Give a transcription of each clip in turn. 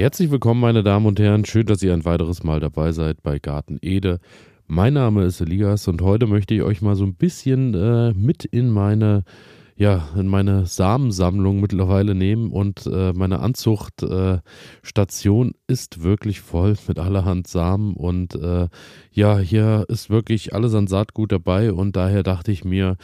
Herzlich willkommen, meine Damen und Herren. Schön, dass ihr ein weiteres Mal dabei seid bei Garten Ede. Mein Name ist Elias und heute möchte ich euch mal so ein bisschen äh, mit in meine ja, in meine Samensammlung mittlerweile nehmen und äh, meine Anzuchtstation äh, ist wirklich voll mit allerhand Samen und äh, ja, hier ist wirklich alles an Saatgut dabei und daher dachte ich mir,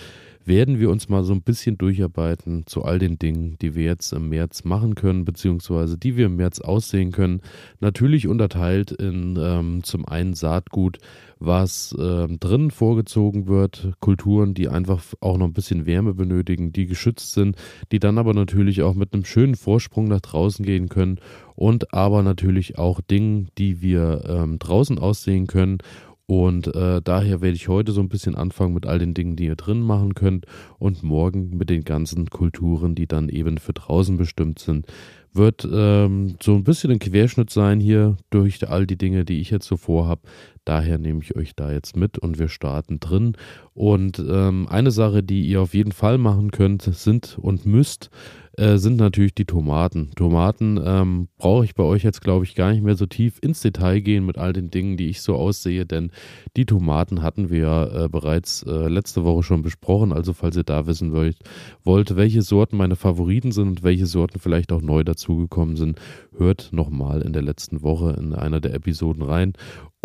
werden wir uns mal so ein bisschen durcharbeiten zu all den Dingen, die wir jetzt im März machen können, beziehungsweise die wir im März aussehen können. Natürlich unterteilt in ähm, zum einen Saatgut, was äh, drinnen vorgezogen wird, Kulturen, die einfach auch noch ein bisschen Wärme benötigen, die geschützt sind, die dann aber natürlich auch mit einem schönen Vorsprung nach draußen gehen können und aber natürlich auch Dinge, die wir ähm, draußen aussehen können und äh, daher werde ich heute so ein bisschen anfangen mit all den Dingen, die ihr drin machen könnt und morgen mit den ganzen Kulturen, die dann eben für draußen bestimmt sind. Wird ähm, so ein bisschen ein Querschnitt sein hier durch all die Dinge, die ich jetzt so vorhab. Daher nehme ich euch da jetzt mit und wir starten drin. Und ähm, eine Sache, die ihr auf jeden Fall machen könnt, sind und müsst, äh, sind natürlich die Tomaten. Tomaten ähm, brauche ich bei euch jetzt, glaube ich, gar nicht mehr so tief ins Detail gehen mit all den Dingen, die ich so aussehe, denn die Tomaten hatten wir ja äh, bereits äh, letzte Woche schon besprochen. Also falls ihr da wissen wollt, wollt, welche Sorten meine Favoriten sind und welche Sorten vielleicht auch neu dazugekommen sind, hört nochmal in der letzten Woche in einer der Episoden rein.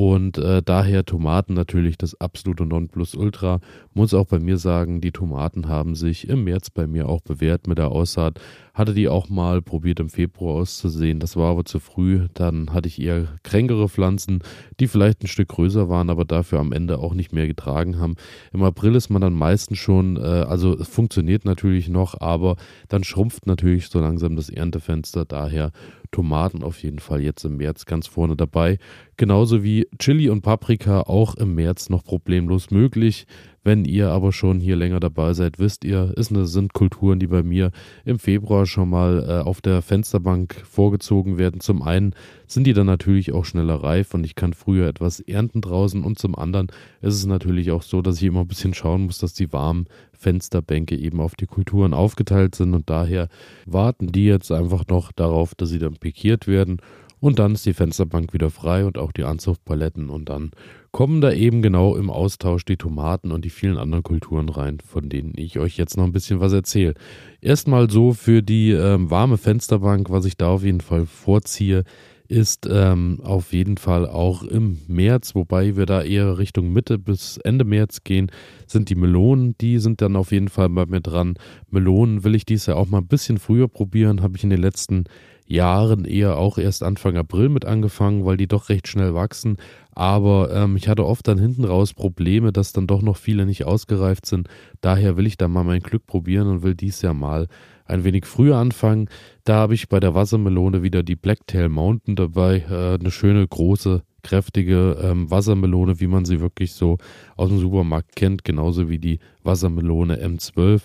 Und äh, daher Tomaten natürlich das absolute Nonplusultra. Muss auch bei mir sagen, die Tomaten haben sich im März bei mir auch bewährt mit der Aussaat. Hatte die auch mal probiert im Februar auszusehen. Das war aber zu früh. Dann hatte ich eher kränkere Pflanzen, die vielleicht ein Stück größer waren, aber dafür am Ende auch nicht mehr getragen haben. Im April ist man dann meistens schon, äh, also es funktioniert natürlich noch, aber dann schrumpft natürlich so langsam das Erntefenster. Daher Tomaten auf jeden Fall jetzt im März ganz vorne dabei. Genauso wie Chili und Paprika auch im März noch problemlos möglich. Wenn ihr aber schon hier länger dabei seid, wisst ihr, es sind Kulturen, die bei mir im Februar schon mal äh, auf der Fensterbank vorgezogen werden. Zum einen sind die dann natürlich auch schneller reif und ich kann früher etwas ernten draußen und zum anderen ist es natürlich auch so, dass ich immer ein bisschen schauen muss, dass die warmen Fensterbänke eben auf die Kulturen aufgeteilt sind und daher warten die jetzt einfach noch darauf, dass sie dann pikiert werden und dann ist die Fensterbank wieder frei und auch die Anzuchtpaletten und dann kommen da eben genau im Austausch die Tomaten und die vielen anderen Kulturen rein, von denen ich euch jetzt noch ein bisschen was erzähle. Erstmal so für die ähm, warme Fensterbank, was ich da auf jeden Fall vorziehe, ist ähm, auf jeden Fall auch im März, wobei wir da eher Richtung Mitte bis Ende März gehen, sind die Melonen, die sind dann auf jeden Fall bei mir dran. Melonen will ich dies Jahr auch mal ein bisschen früher probieren, habe ich in den letzten Jahren eher auch erst Anfang April mit angefangen, weil die doch recht schnell wachsen. Aber ähm, ich hatte oft dann hinten raus Probleme, dass dann doch noch viele nicht ausgereift sind. Daher will ich da mal mein Glück probieren und will dies Jahr mal ein wenig früher anfangen. Da habe ich bei der Wassermelone wieder die Blacktail Mountain dabei. Äh, eine schöne, große, kräftige ähm, Wassermelone, wie man sie wirklich so aus dem Supermarkt kennt. Genauso wie die Wassermelone M12.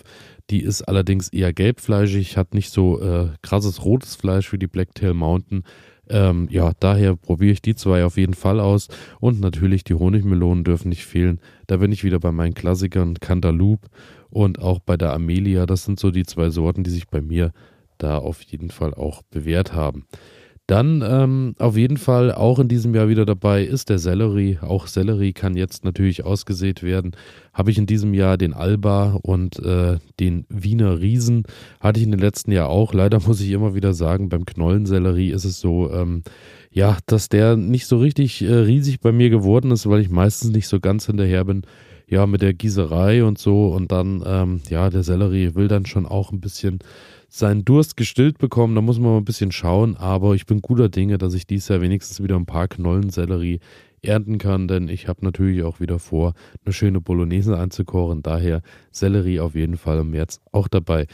Die ist allerdings eher gelbfleischig, hat nicht so äh, krasses rotes Fleisch wie die Blacktail Mountain. Ähm, ja, daher probiere ich die zwei auf jeden Fall aus. Und natürlich die Honigmelonen dürfen nicht fehlen. Da bin ich wieder bei meinen Klassikern Cantaloupe und auch bei der Amelia. Das sind so die zwei Sorten, die sich bei mir da auf jeden Fall auch bewährt haben. Dann ähm, auf jeden Fall auch in diesem Jahr wieder dabei ist der Sellerie. Auch Sellerie kann jetzt natürlich ausgesät werden. Habe ich in diesem Jahr den Alba und äh, den Wiener Riesen. Hatte ich in den letzten Jahr auch. Leider muss ich immer wieder sagen, beim Knollensellerie ist es so, ähm, ja, dass der nicht so richtig äh, riesig bei mir geworden ist, weil ich meistens nicht so ganz hinterher bin. Ja, mit der Gießerei und so. Und dann, ähm, ja, der Sellerie will dann schon auch ein bisschen seinen Durst gestillt bekommen. Da muss man mal ein bisschen schauen, aber ich bin guter Dinge, dass ich dieses Jahr wenigstens wieder ein paar Knollen Sellerie ernten kann, denn ich habe natürlich auch wieder vor, eine schöne Bolognese einzukochen. Daher Sellerie auf jeden Fall im März auch dabei.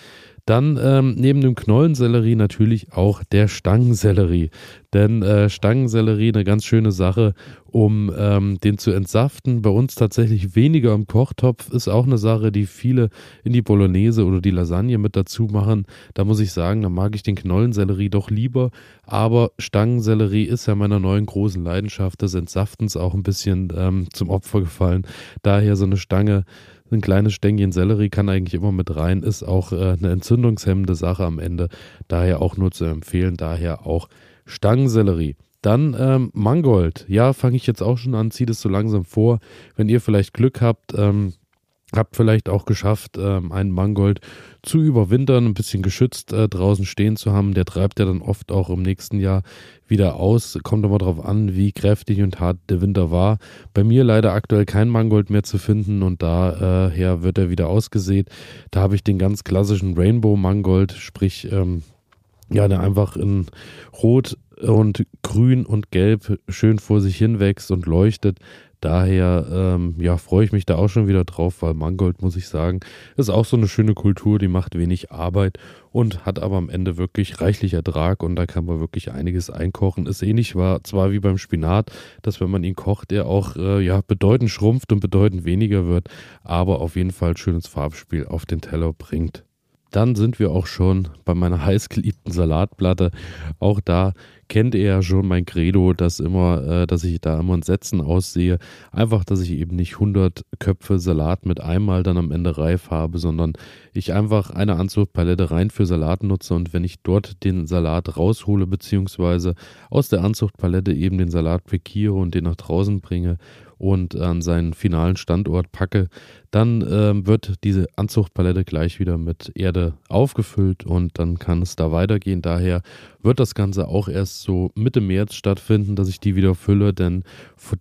Dann ähm, neben dem Knollensellerie natürlich auch der Stangensellerie. Denn äh, Stangensellerie eine ganz schöne Sache, um ähm, den zu entsaften. Bei uns tatsächlich weniger im Kochtopf ist auch eine Sache, die viele in die Bolognese oder die Lasagne mit dazu machen. Da muss ich sagen, da mag ich den Knollensellerie doch lieber. Aber Stangensellerie ist ja meiner neuen großen Leidenschaft des Entsaftens auch ein bisschen ähm, zum Opfer gefallen. Daher so eine Stange ein kleines Stängchen Sellerie kann eigentlich immer mit rein, ist auch äh, eine entzündungshemmende Sache am Ende. Daher auch nur zu empfehlen, daher auch Stangensellerie. Dann ähm, Mangold. Ja, fange ich jetzt auch schon an, zieht es so langsam vor. Wenn ihr vielleicht Glück habt, ähm, habt vielleicht auch geschafft, ähm, einen Mangold zu überwintern, ein bisschen geschützt äh, draußen stehen zu haben. Der treibt ja dann oft auch im nächsten Jahr wieder aus. Kommt aber darauf an, wie kräftig und hart der Winter war. Bei mir leider aktuell kein Mangold mehr zu finden und daher äh, wird er wieder ausgesät. Da habe ich den ganz klassischen Rainbow Mangold, sprich ähm, ja, der einfach in Rot und Grün und Gelb schön vor sich hin wächst und leuchtet. Daher ähm, ja, freue ich mich da auch schon wieder drauf, weil Mangold, muss ich sagen, ist auch so eine schöne Kultur, die macht wenig Arbeit und hat aber am Ende wirklich reichlich Ertrag und da kann man wirklich einiges einkochen. Ist ähnlich war zwar wie beim Spinat, dass wenn man ihn kocht, der auch äh, ja, bedeutend schrumpft und bedeutend weniger wird, aber auf jeden Fall schönes Farbspiel auf den Teller bringt. Dann sind wir auch schon bei meiner heißgeliebten Salatplatte. Auch da kennt ihr ja schon mein Credo, dass immer, äh, dass ich da immer in Sätzen aussehe. Einfach, dass ich eben nicht 100 Köpfe Salat mit einmal dann am Ende reif habe, sondern ich einfach eine Anzuchtpalette rein für Salat nutze und wenn ich dort den Salat raushole, beziehungsweise aus der Anzuchtpalette eben den Salat pikiere und den nach draußen bringe und an seinen finalen Standort packe, dann ähm, wird diese Anzuchtpalette gleich wieder mit Erde aufgefüllt und dann kann es da weitergehen. Daher wird das Ganze auch erst so Mitte März stattfinden, dass ich die wieder fülle, denn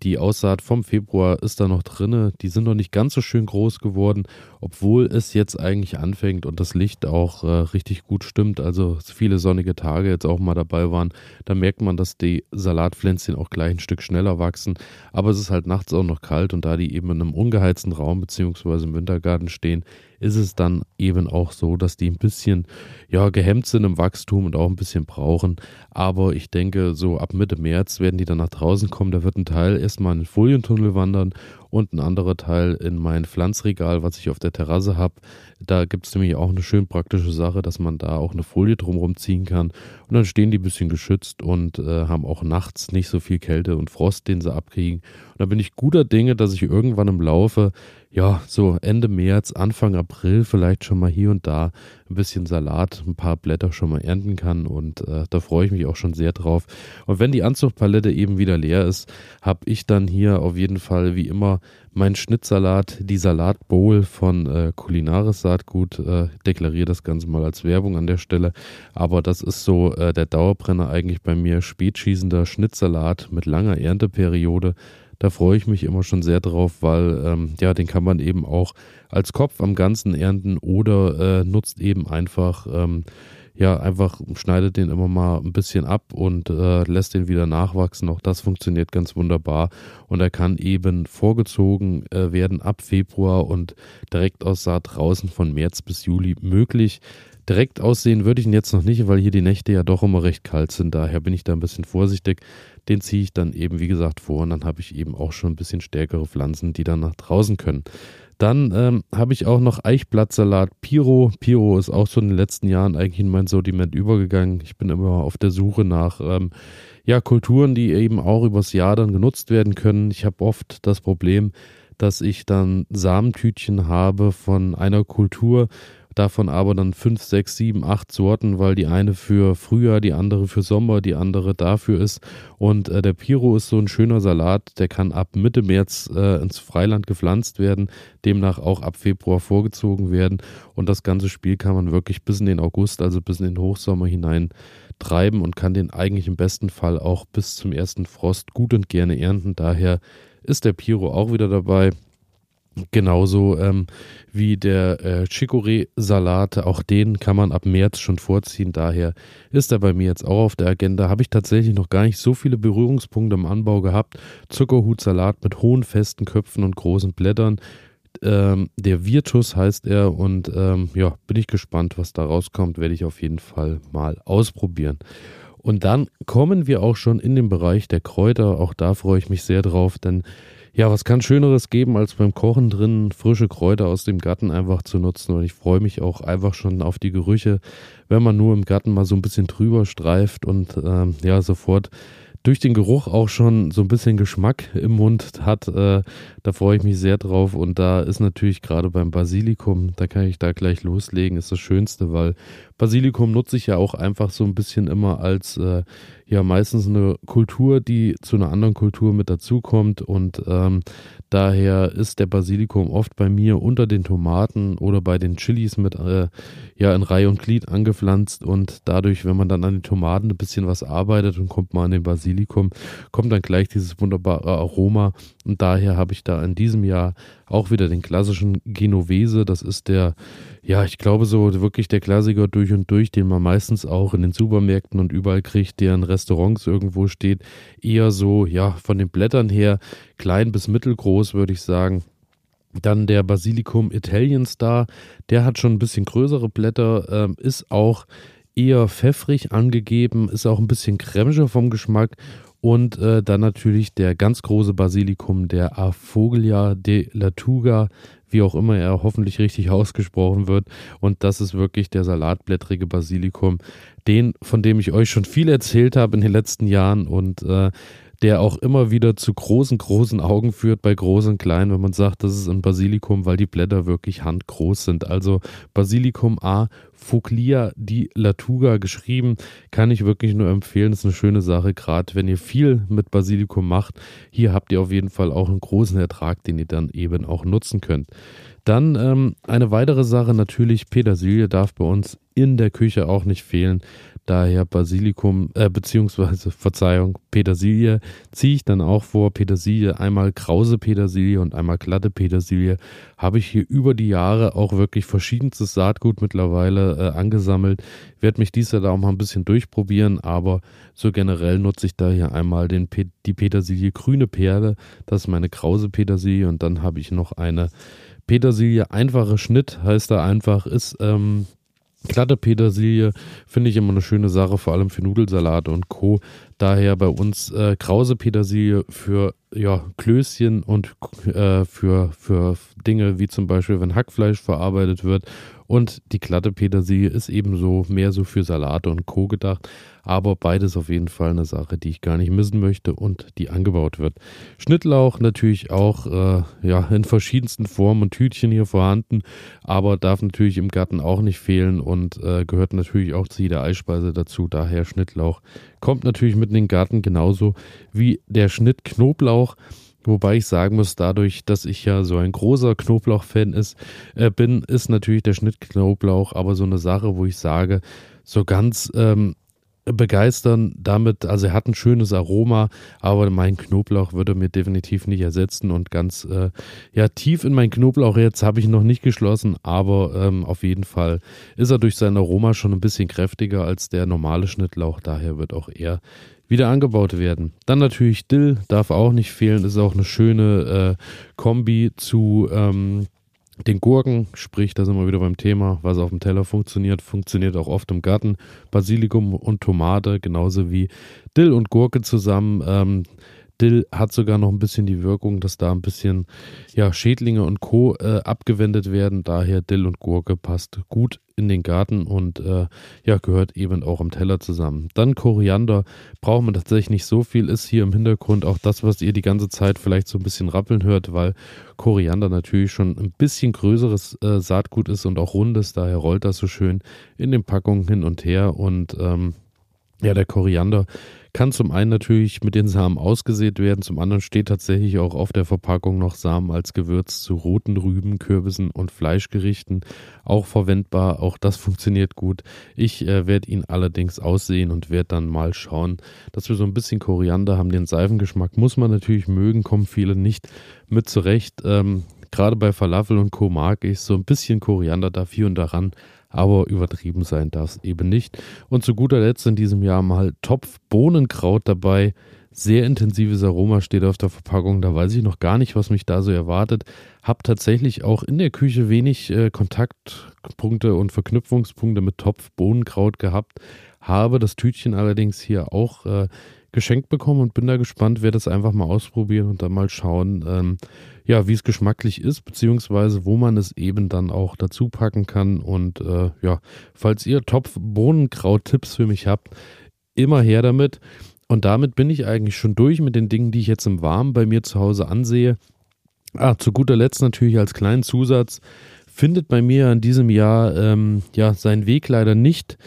die Aussaat vom Februar ist da noch drinne. Die sind noch nicht ganz so schön groß geworden, obwohl es jetzt eigentlich anfängt und das Licht auch äh, richtig gut stimmt. Also viele sonnige Tage jetzt auch mal dabei waren. Da merkt man, dass die Salatpflänzchen auch gleich ein Stück schneller wachsen. Aber es ist halt nachts auch noch kalt und da die eben in einem ungeheizten Raum bzw beziehungsweise im Wintergarten stehen, ist es dann eben auch so, dass die ein bisschen ja, gehemmt sind im Wachstum und auch ein bisschen brauchen. Aber ich denke, so ab Mitte März werden die dann nach draußen kommen. Da wird ein Teil erstmal in den Folientunnel wandern und ein anderer Teil in mein Pflanzregal, was ich auf der Terrasse habe. Da gibt es nämlich auch eine schön praktische Sache, dass man da auch eine Folie drumherum ziehen kann. Und dann stehen die ein bisschen geschützt und äh, haben auch nachts nicht so viel Kälte und Frost, den sie abkriegen. Und da bin ich guter Dinge, dass ich irgendwann im Laufe, ja, so Ende März, Anfang April vielleicht schon mal hier und da ein bisschen Salat, ein paar Blätter schon mal ernten kann. Und äh, da freue ich mich auch schon sehr drauf. Und wenn die Anzuchtpalette eben wieder leer ist, habe ich dann hier auf jeden Fall wie immer mein Schnittsalat, die Salatbowl von äh, Kulinaris Saatgut. Äh, deklariere das Ganze mal als Werbung an der Stelle. Aber das ist so äh, der Dauerbrenner eigentlich bei mir. Spätschießender Schnittsalat mit langer Ernteperiode. Da freue ich mich immer schon sehr drauf, weil ähm, ja, den kann man eben auch als Kopf am Ganzen ernten oder äh, nutzt eben einfach ähm, ja, einfach schneidet den immer mal ein bisschen ab und äh, lässt den wieder nachwachsen. Auch das funktioniert ganz wunderbar. Und er kann eben vorgezogen äh, werden ab Februar und direkt aus Saat draußen von März bis Juli möglich. Direkt aussehen würde ich ihn jetzt noch nicht, weil hier die Nächte ja doch immer recht kalt sind. Daher bin ich da ein bisschen vorsichtig. Den ziehe ich dann eben, wie gesagt, vor und dann habe ich eben auch schon ein bisschen stärkere Pflanzen, die dann nach draußen können. Dann ähm, habe ich auch noch Eichblattsalat Piro. Piro ist auch so in den letzten Jahren eigentlich in mein Sortiment übergegangen. Ich bin immer auf der Suche nach ähm, ja, Kulturen, die eben auch übers Jahr dann genutzt werden können. Ich habe oft das Problem, dass ich dann Samentütchen habe von einer Kultur davon aber dann fünf, sechs, sieben, acht Sorten, weil die eine für Frühjahr, die andere für Sommer, die andere dafür ist. Und äh, der Piro ist so ein schöner Salat, der kann ab Mitte März äh, ins Freiland gepflanzt werden, demnach auch ab Februar vorgezogen werden. Und das ganze Spiel kann man wirklich bis in den August, also bis in den Hochsommer hinein treiben und kann den eigentlich im besten Fall auch bis zum ersten Frost gut und gerne ernten. Daher ist der Piro auch wieder dabei. Genauso ähm, wie der äh, Chicorée-Salat, auch den kann man ab März schon vorziehen. Daher ist er bei mir jetzt auch auf der Agenda. Habe ich tatsächlich noch gar nicht so viele Berührungspunkte im Anbau gehabt. Zuckerhutsalat mit hohen, festen Köpfen und großen Blättern. Ähm, der Virtus heißt er und ähm, ja, bin ich gespannt, was da rauskommt. Werde ich auf jeden Fall mal ausprobieren. Und dann kommen wir auch schon in den Bereich der Kräuter. Auch da freue ich mich sehr drauf, denn ja, was kann Schöneres geben, als beim Kochen drin frische Kräuter aus dem Garten einfach zu nutzen? Und ich freue mich auch einfach schon auf die Gerüche, wenn man nur im Garten mal so ein bisschen drüber streift und ähm, ja, sofort durch den Geruch auch schon so ein bisschen Geschmack im Mund hat. Äh, da freue ich mich sehr drauf. Und da ist natürlich gerade beim Basilikum, da kann ich da gleich loslegen, ist das Schönste, weil Basilikum nutze ich ja auch einfach so ein bisschen immer als äh, ja meistens eine Kultur, die zu einer anderen Kultur mit dazukommt. Und ähm, daher ist der Basilikum oft bei mir unter den Tomaten oder bei den Chilis mit äh, ja in Reihe und Glied angepflanzt. Und dadurch, wenn man dann an den Tomaten ein bisschen was arbeitet und kommt mal an den Basilikum, kommt dann gleich dieses wunderbare Aroma. Und daher habe ich da in diesem Jahr auch wieder den klassischen Genovese, das ist der ja, ich glaube so wirklich der Klassiker durch und durch, den man meistens auch in den Supermärkten und überall kriegt, der in Restaurants irgendwo steht, eher so, ja, von den Blättern her klein bis mittelgroß, würde ich sagen. Dann der Basilikum Italian Star, der hat schon ein bisschen größere Blätter, ähm, ist auch eher pfeffrig angegeben, ist auch ein bisschen cremiger vom Geschmack und äh, dann natürlich der ganz große Basilikum, der Afolia de Latuga, wie auch immer er hoffentlich richtig ausgesprochen wird. Und das ist wirklich der salatblättrige Basilikum, den, von dem ich euch schon viel erzählt habe in den letzten Jahren und äh, der auch immer wieder zu großen, großen Augen führt bei großen und kleinen, wenn man sagt, das ist ein Basilikum, weil die Blätter wirklich handgroß sind. Also Basilikum A, Foglia di Latuga geschrieben, kann ich wirklich nur empfehlen. Ist eine schöne Sache, gerade wenn ihr viel mit Basilikum macht. Hier habt ihr auf jeden Fall auch einen großen Ertrag, den ihr dann eben auch nutzen könnt. Dann ähm, eine weitere Sache, natürlich Petersilie darf bei uns in der Küche auch nicht fehlen. Daher Basilikum, äh, beziehungsweise Verzeihung, Petersilie ziehe ich dann auch vor. Petersilie, einmal krause Petersilie und einmal glatte Petersilie. Habe ich hier über die Jahre auch wirklich verschiedenstes Saatgut mittlerweile äh, angesammelt. Werde mich dieses Jahr da auch mal ein bisschen durchprobieren, aber so generell nutze ich da hier einmal den, die Petersilie grüne Perle. Das ist meine krause Petersilie und dann habe ich noch eine Petersilie einfache Schnitt, heißt da einfach, ist ähm, Glatte Petersilie finde ich immer eine schöne Sache, vor allem für Nudelsalate und Co. Daher bei uns äh, krause Petersilie für ja, Klößchen und äh, für, für Dinge wie zum Beispiel, wenn Hackfleisch verarbeitet wird. Und die glatte Petersilie ist ebenso mehr so für Salate und Co. gedacht. Aber beides auf jeden Fall eine Sache, die ich gar nicht missen möchte und die angebaut wird. Schnittlauch natürlich auch äh, ja, in verschiedensten Formen und Tütchen hier vorhanden, aber darf natürlich im Garten auch nicht fehlen und äh, gehört natürlich auch zu jeder Eispeise dazu. Daher Schnittlauch kommt natürlich mit in den Garten genauso wie der Schnitt Knoblauch. Wobei ich sagen muss, dadurch, dass ich ja so ein großer Knoblauch-Fan ist, äh, bin, ist natürlich der Schnitt Knoblauch aber so eine Sache, wo ich sage, so ganz ähm, begeistern damit, also er hat ein schönes Aroma, aber mein Knoblauch würde mir definitiv nicht ersetzen und ganz äh, ja tief in mein Knoblauch jetzt habe ich noch nicht geschlossen, aber ähm, auf jeden Fall ist er durch sein Aroma schon ein bisschen kräftiger als der normale Schnittlauch, daher wird auch er wieder angebaut werden. Dann natürlich Dill, darf auch nicht fehlen, ist auch eine schöne äh, Kombi zu ähm, den Gurken, sprich, da sind wir wieder beim Thema, was auf dem Teller funktioniert, funktioniert auch oft im Garten. Basilikum und Tomate, genauso wie Dill und Gurke zusammen. Ähm, Dill hat sogar noch ein bisschen die Wirkung, dass da ein bisschen ja, Schädlinge und Co. Äh, abgewendet werden. Daher Dill und Gurke passt gut in den Garten und äh, ja, gehört eben auch am Teller zusammen. Dann Koriander braucht man tatsächlich nicht so viel, ist hier im Hintergrund auch das, was ihr die ganze Zeit vielleicht so ein bisschen rappeln hört, weil Koriander natürlich schon ein bisschen größeres äh, Saatgut ist und auch rundes, daher rollt das so schön in den Packungen hin und her und ähm, ja, der Koriander kann zum einen natürlich mit den Samen ausgesät werden, zum anderen steht tatsächlich auch auf der Verpackung noch Samen als Gewürz zu roten Rüben, Kürbissen und Fleischgerichten auch verwendbar. Auch das funktioniert gut. Ich äh, werde ihn allerdings aussehen und werde dann mal schauen, dass wir so ein bisschen Koriander haben. Den Seifengeschmack muss man natürlich mögen, kommen viele nicht mit zurecht. Ähm, Gerade bei Falafel und Co. mag ich so ein bisschen Koriander da hier und daran aber übertrieben sein darf es eben nicht. Und zu guter Letzt in diesem Jahr mal Topf Bohnenkraut dabei. Sehr intensives Aroma steht auf der Verpackung. Da weiß ich noch gar nicht, was mich da so erwartet. Hab tatsächlich auch in der Küche wenig äh, Kontaktpunkte und Verknüpfungspunkte mit Topf Bohnenkraut gehabt. Habe das Tütchen allerdings hier auch äh, geschenkt bekommen und bin da gespannt, werde es einfach mal ausprobieren und dann mal schauen, ähm, ja, wie es geschmacklich ist, beziehungsweise wo man es eben dann auch dazu packen kann. Und äh, ja, falls ihr Topf-Bohnenkraut-Tipps für mich habt, immer her damit. Und damit bin ich eigentlich schon durch mit den Dingen, die ich jetzt im Warmen bei mir zu Hause ansehe. Ah, zu guter Letzt natürlich als kleinen Zusatz findet bei mir in diesem Jahr ähm, ja seinen Weg leider nicht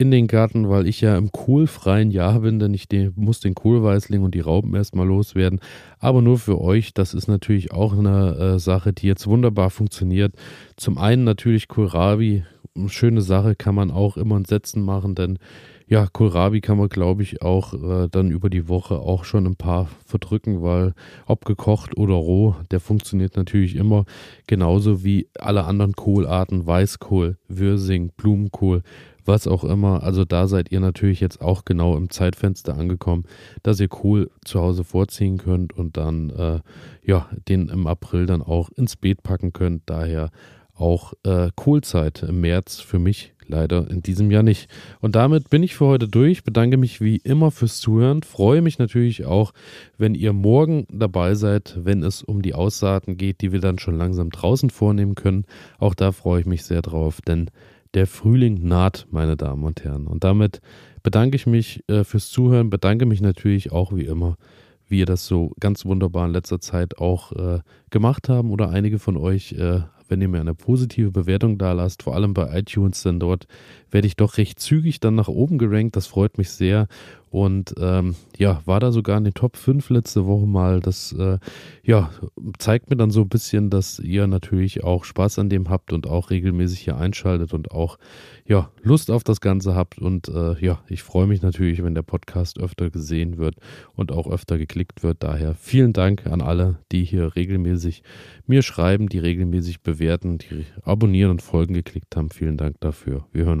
in den Garten, weil ich ja im kohlfreien Jahr bin, denn ich muss den Kohlweißling und die Rauben erstmal loswerden. Aber nur für euch, das ist natürlich auch eine äh, Sache, die jetzt wunderbar funktioniert. Zum einen natürlich Kohlrabi, schöne Sache, kann man auch immer in Sätzen machen, denn ja, Kohlrabi kann man, glaube ich, auch äh, dann über die Woche auch schon ein paar verdrücken, weil ob gekocht oder roh, der funktioniert natürlich immer genauso wie alle anderen Kohlarten, Weißkohl, Würsing, Blumenkohl, was auch immer. Also da seid ihr natürlich jetzt auch genau im Zeitfenster angekommen, dass ihr Kohl zu Hause vorziehen könnt und dann äh, ja den im April dann auch ins Beet packen könnt. Daher auch äh, Kohlzeit im März für mich leider in diesem Jahr nicht. Und damit bin ich für heute durch. Bedanke mich wie immer fürs Zuhören. Freue mich natürlich auch, wenn ihr morgen dabei seid, wenn es um die Aussaaten geht, die wir dann schon langsam draußen vornehmen können. Auch da freue ich mich sehr drauf, denn der Frühling naht, meine Damen und Herren. Und damit bedanke ich mich äh, fürs Zuhören, bedanke mich natürlich auch wie immer wie ihr das so ganz wunderbar in letzter Zeit auch äh, gemacht haben oder einige von euch äh, wenn ihr mir eine positive Bewertung da lasst, vor allem bei iTunes, denn dort werde ich doch recht zügig dann nach oben gerankt. Das freut mich sehr. Und ähm, ja, war da sogar in den Top 5 letzte Woche mal. Das äh, ja, zeigt mir dann so ein bisschen, dass ihr natürlich auch Spaß an dem habt und auch regelmäßig hier einschaltet und auch ja, Lust auf das Ganze habt. Und äh, ja, ich freue mich natürlich, wenn der Podcast öfter gesehen wird und auch öfter geklickt wird. Daher vielen Dank an alle, die hier regelmäßig mir schreiben, die regelmäßig bewerten, die abonnieren und Folgen geklickt haben. Vielen Dank dafür. Wir hören